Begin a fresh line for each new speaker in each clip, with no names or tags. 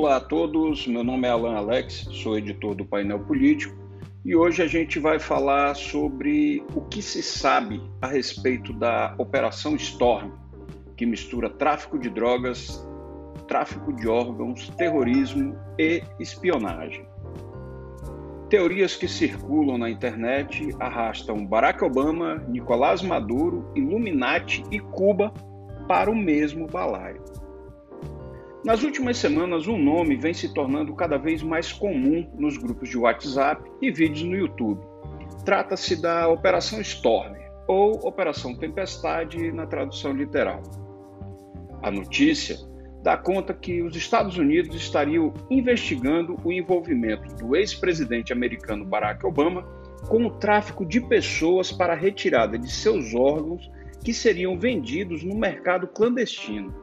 Olá a todos, meu nome é Alan Alex, sou editor do Painel Político e hoje a gente vai falar sobre o que se sabe a respeito da Operação Storm, que mistura tráfico de drogas, tráfico de órgãos, terrorismo e espionagem. Teorias que circulam na internet arrastam Barack Obama, Nicolás Maduro, Illuminati e Cuba para o mesmo balaio. Nas últimas semanas, um nome vem se tornando cada vez mais comum nos grupos de WhatsApp e vídeos no YouTube. Trata-se da Operação Storm, ou Operação Tempestade na tradução literal. A notícia dá conta que os Estados Unidos estariam investigando o envolvimento do ex-presidente americano Barack Obama com o tráfico de pessoas para a retirada de seus órgãos que seriam vendidos no mercado clandestino.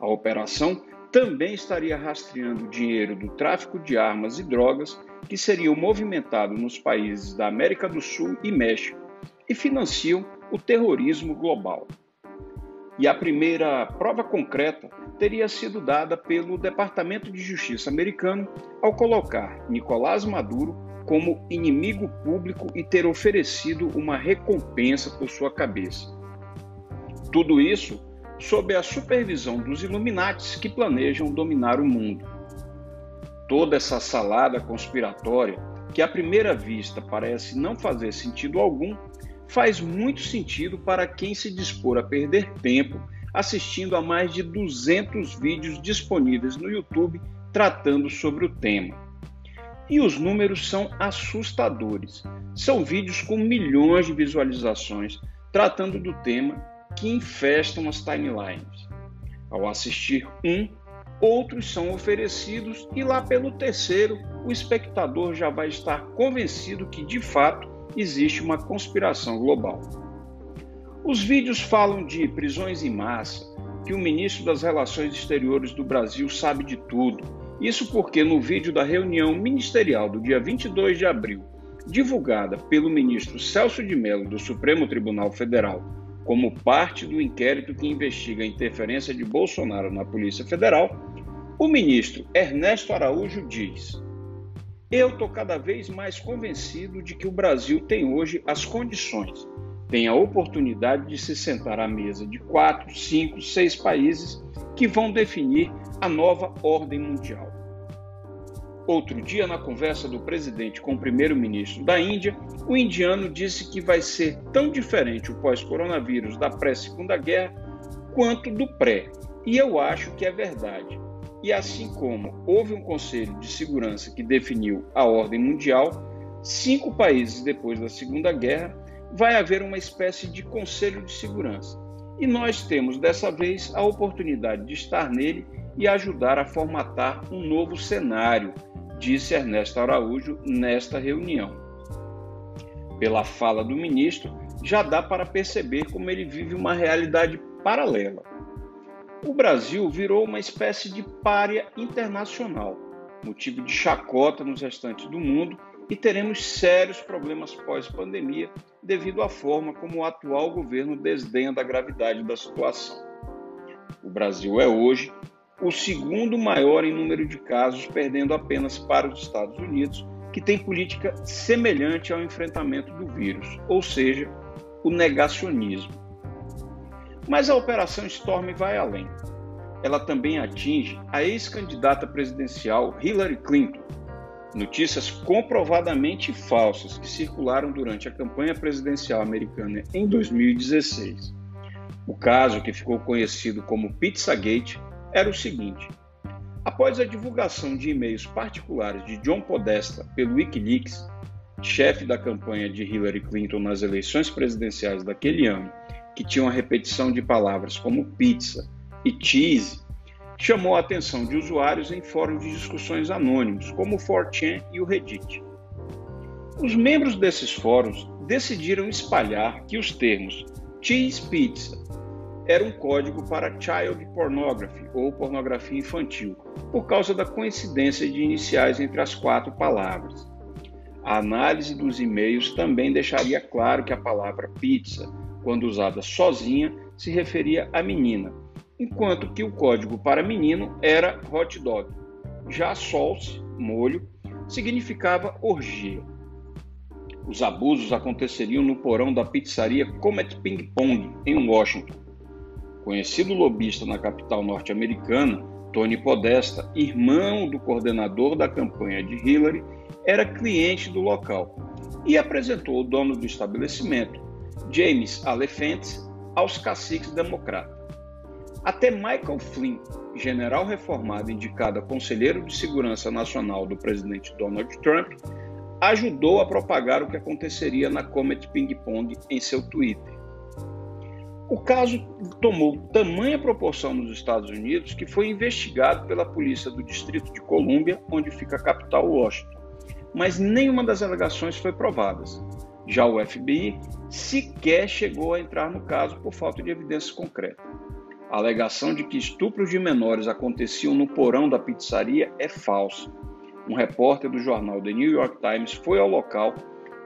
A operação também estaria rastreando dinheiro do tráfico de armas e drogas que seriam movimentados nos países da América do Sul e México e financiam o terrorismo global. E a primeira prova concreta teria sido dada pelo Departamento de Justiça americano ao colocar Nicolás Maduro como inimigo público e ter oferecido uma recompensa por sua cabeça. Tudo isso sob a supervisão dos Illuminates que planejam dominar o mundo. Toda essa salada conspiratória, que à primeira vista parece não fazer sentido algum, faz muito sentido para quem se dispor a perder tempo assistindo a mais de 200 vídeos disponíveis no YouTube tratando sobre o tema. E os números são assustadores. São vídeos com milhões de visualizações tratando do tema que infestam as timelines. Ao assistir um, outros são oferecidos e lá pelo terceiro, o espectador já vai estar convencido que de fato existe uma conspiração global. Os vídeos falam de prisões em massa, que o ministro das Relações Exteriores do Brasil sabe de tudo. Isso porque no vídeo da reunião ministerial do dia 22 de abril, divulgada pelo ministro Celso de Mello do Supremo Tribunal Federal como parte do inquérito que investiga a interferência de Bolsonaro na Polícia Federal, o ministro Ernesto Araújo diz: Eu estou cada vez mais convencido de que o Brasil tem hoje as condições, tem a oportunidade de se sentar à mesa de quatro, cinco, seis países que vão definir a nova ordem mundial. Outro dia, na conversa do presidente com o primeiro-ministro da Índia, o indiano disse que vai ser tão diferente o pós-coronavírus da pré-segunda guerra quanto do pré. E eu acho que é verdade. E assim como houve um Conselho de Segurança que definiu a ordem mundial, cinco países depois da Segunda Guerra, vai haver uma espécie de Conselho de Segurança. E nós temos dessa vez a oportunidade de estar nele e ajudar a formatar um novo cenário disse Ernesto Araújo nesta reunião. Pela fala do ministro, já dá para perceber como ele vive uma realidade paralela. O Brasil virou uma espécie de párea internacional, motivo de chacota nos restantes do mundo e teremos sérios problemas pós-pandemia devido à forma como o atual governo desdenha da gravidade da situação. O Brasil é hoje o segundo maior em número de casos, perdendo apenas para os Estados Unidos, que tem política semelhante ao enfrentamento do vírus, ou seja, o negacionismo. Mas a Operação Storm vai além. Ela também atinge a ex-candidata presidencial Hillary Clinton. Notícias comprovadamente falsas que circularam durante a campanha presidencial americana em 2016. O caso, que ficou conhecido como Pizzagate, era o seguinte: após a divulgação de e-mails particulares de John Podesta pelo Wikileaks, chefe da campanha de Hillary Clinton nas eleições presidenciais daquele ano, que tinham a repetição de palavras como pizza e cheese, chamou a atenção de usuários em fóruns de discussões anônimos, como o 4chan e o Reddit. Os membros desses fóruns decidiram espalhar que os termos cheese pizza era um código para child pornography ou pornografia infantil, por causa da coincidência de iniciais entre as quatro palavras. A análise dos e-mails também deixaria claro que a palavra pizza, quando usada sozinha, se referia a menina, enquanto que o código para menino era hot dog. Já solse, molho, significava orgia. Os abusos aconteceriam no porão da pizzaria Comet Ping Pong, em Washington. Conhecido lobista na capital norte-americana, Tony Podesta, irmão do coordenador da campanha de Hillary, era cliente do local e apresentou o dono do estabelecimento, James Alephant, aos caciques democratas. Até Michael Flynn, general reformado indicado a conselheiro de segurança nacional do presidente Donald Trump, ajudou a propagar o que aconteceria na Comet Ping Pong em seu Twitter. O caso tomou tamanha proporção nos Estados Unidos que foi investigado pela polícia do Distrito de Colômbia, onde fica a capital Washington, mas nenhuma das alegações foi provada. Já o FBI sequer chegou a entrar no caso por falta de evidências concretas. A alegação de que estupros de menores aconteciam no porão da pizzaria é falsa. Um repórter do jornal The New York Times foi ao local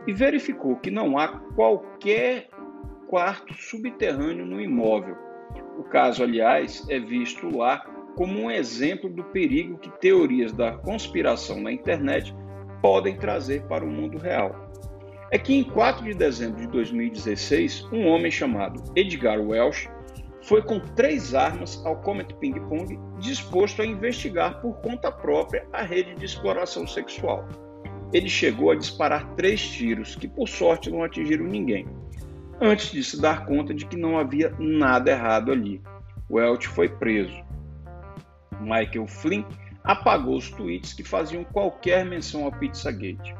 e verificou que não há qualquer quarto subterrâneo no imóvel. O caso, aliás, é visto lá como um exemplo do perigo que teorias da conspiração na internet podem trazer para o mundo real. É que em 4 de dezembro de 2016, um homem chamado Edgar Welsh foi com três armas ao Comet Ping Pong, disposto a investigar por conta própria a rede de exploração sexual. Ele chegou a disparar três tiros, que por sorte não atingiram ninguém, antes de se dar conta de que não havia nada errado ali. Welch foi preso. Michael Flynn apagou os tweets que faziam qualquer menção ao Pizzagate.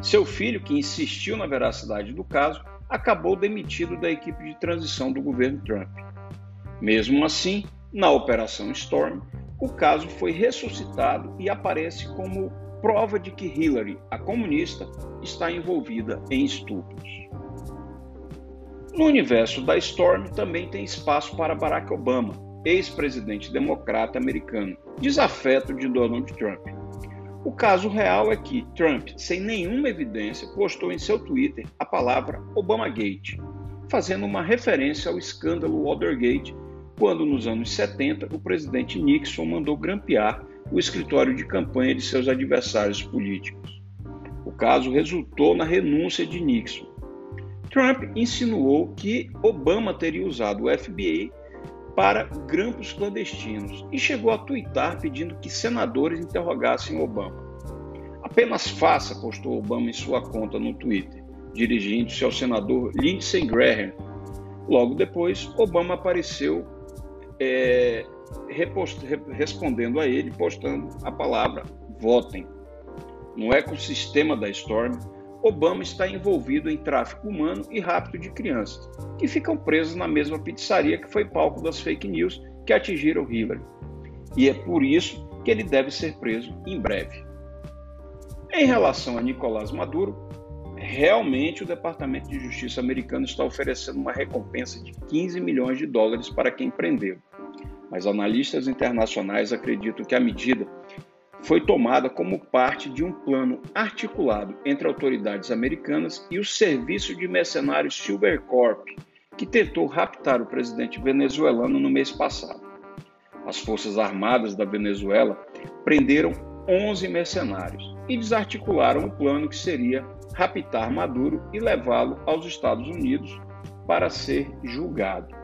Seu filho, que insistiu na veracidade do caso, acabou demitido da equipe de transição do governo Trump. Mesmo assim, na Operação Storm, o caso foi ressuscitado e aparece como prova de que Hillary, a comunista, está envolvida em estupros. No universo da Storm também tem espaço para Barack Obama, ex-presidente democrata americano, desafeto de Donald Trump. O caso real é que Trump, sem nenhuma evidência, postou em seu Twitter a palavra Obamagate, fazendo uma referência ao escândalo Watergate quando, nos anos 70, o presidente Nixon mandou grampear o escritório de campanha de seus adversários políticos. O caso resultou na renúncia de Nixon. Trump insinuou que Obama teria usado o FBI para grampos clandestinos e chegou a twittar pedindo que senadores interrogassem Obama. Apenas faça, postou Obama em sua conta no Twitter, dirigindo-se ao senador Lindsey Graham. Logo depois, Obama apareceu é, respondendo a ele, postando a palavra votem. No ecossistema da Storm, Obama está envolvido em tráfico humano e rapto de crianças, que ficam presas na mesma pizzaria que foi palco das fake news que atingiram Hillary. E é por isso que ele deve ser preso em breve. Em relação a Nicolás Maduro, realmente o Departamento de Justiça americano está oferecendo uma recompensa de 15 milhões de dólares para quem prendeu mas analistas internacionais acreditam que a medida foi tomada como parte de um plano articulado entre autoridades americanas e o serviço de mercenários Silvercorp, que tentou raptar o presidente venezuelano no mês passado. As Forças Armadas da Venezuela prenderam 11 mercenários e desarticularam o plano que seria raptar Maduro e levá-lo aos Estados Unidos para ser julgado.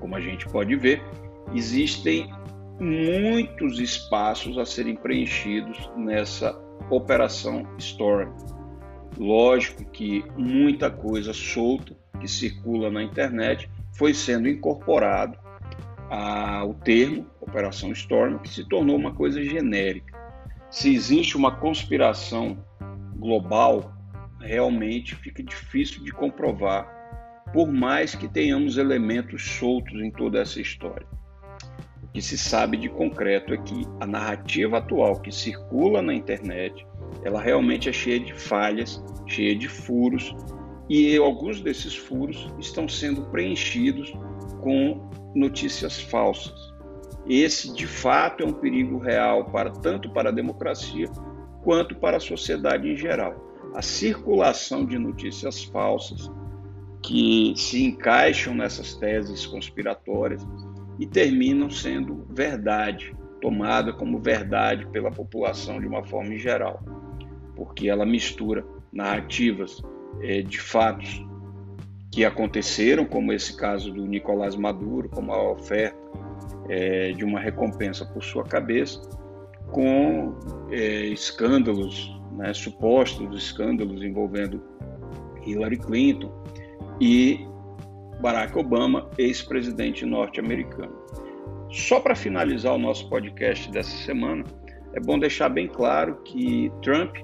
Como a gente pode ver, existem muitos espaços a serem preenchidos nessa operação Storm. Lógico que muita coisa solta que circula na internet foi sendo incorporado ao termo Operação Storm, que se tornou uma coisa genérica. Se existe uma conspiração global, realmente fica difícil de comprovar, por mais que tenhamos elementos soltos em toda essa história que se sabe de concreto é que a narrativa atual que circula na internet, ela realmente é cheia de falhas, cheia de furos, e alguns desses furos estão sendo preenchidos com notícias falsas. Esse, de fato, é um perigo real para tanto para a democracia quanto para a sociedade em geral. A circulação de notícias falsas que se encaixam nessas teses conspiratórias e terminam sendo verdade tomada como verdade pela população de uma forma geral, porque ela mistura narrativas é, de fatos que aconteceram, como esse caso do Nicolás Maduro, como a oferta é, de uma recompensa por sua cabeça, com é, escândalos, né, supostos escândalos envolvendo Hillary Clinton e Barack Obama, ex-presidente norte-americano. Só para finalizar o nosso podcast dessa semana, é bom deixar bem claro que Trump,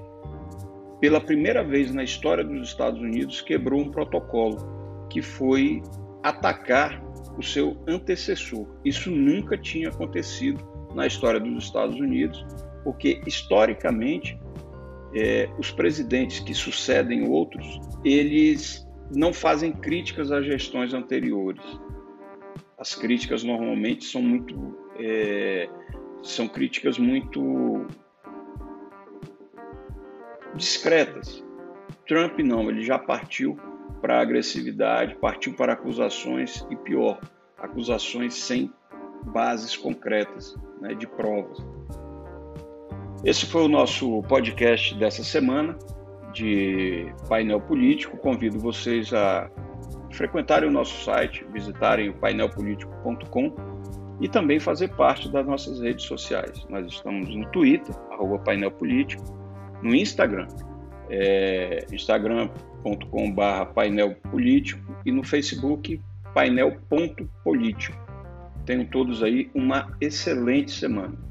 pela primeira vez na história dos Estados Unidos, quebrou um protocolo que foi atacar o seu antecessor. Isso nunca tinha acontecido na história dos Estados Unidos, porque historicamente é, os presidentes que sucedem outros, eles não fazem críticas às gestões anteriores. As críticas normalmente são muito é, são críticas muito discretas. Trump não, ele já partiu para agressividade, partiu para acusações e pior, acusações sem bases concretas, né, de provas. Esse foi o nosso podcast dessa semana de painel político. Convido vocês a frequentarem o nosso site, visitarem o painelpolitico.com e também fazer parte das nossas redes sociais. Nós estamos no Twitter, arroba painel político, no Instagram, é, instagram.com.br painel político e no Facebook painel.político. Tenham todos aí uma excelente semana.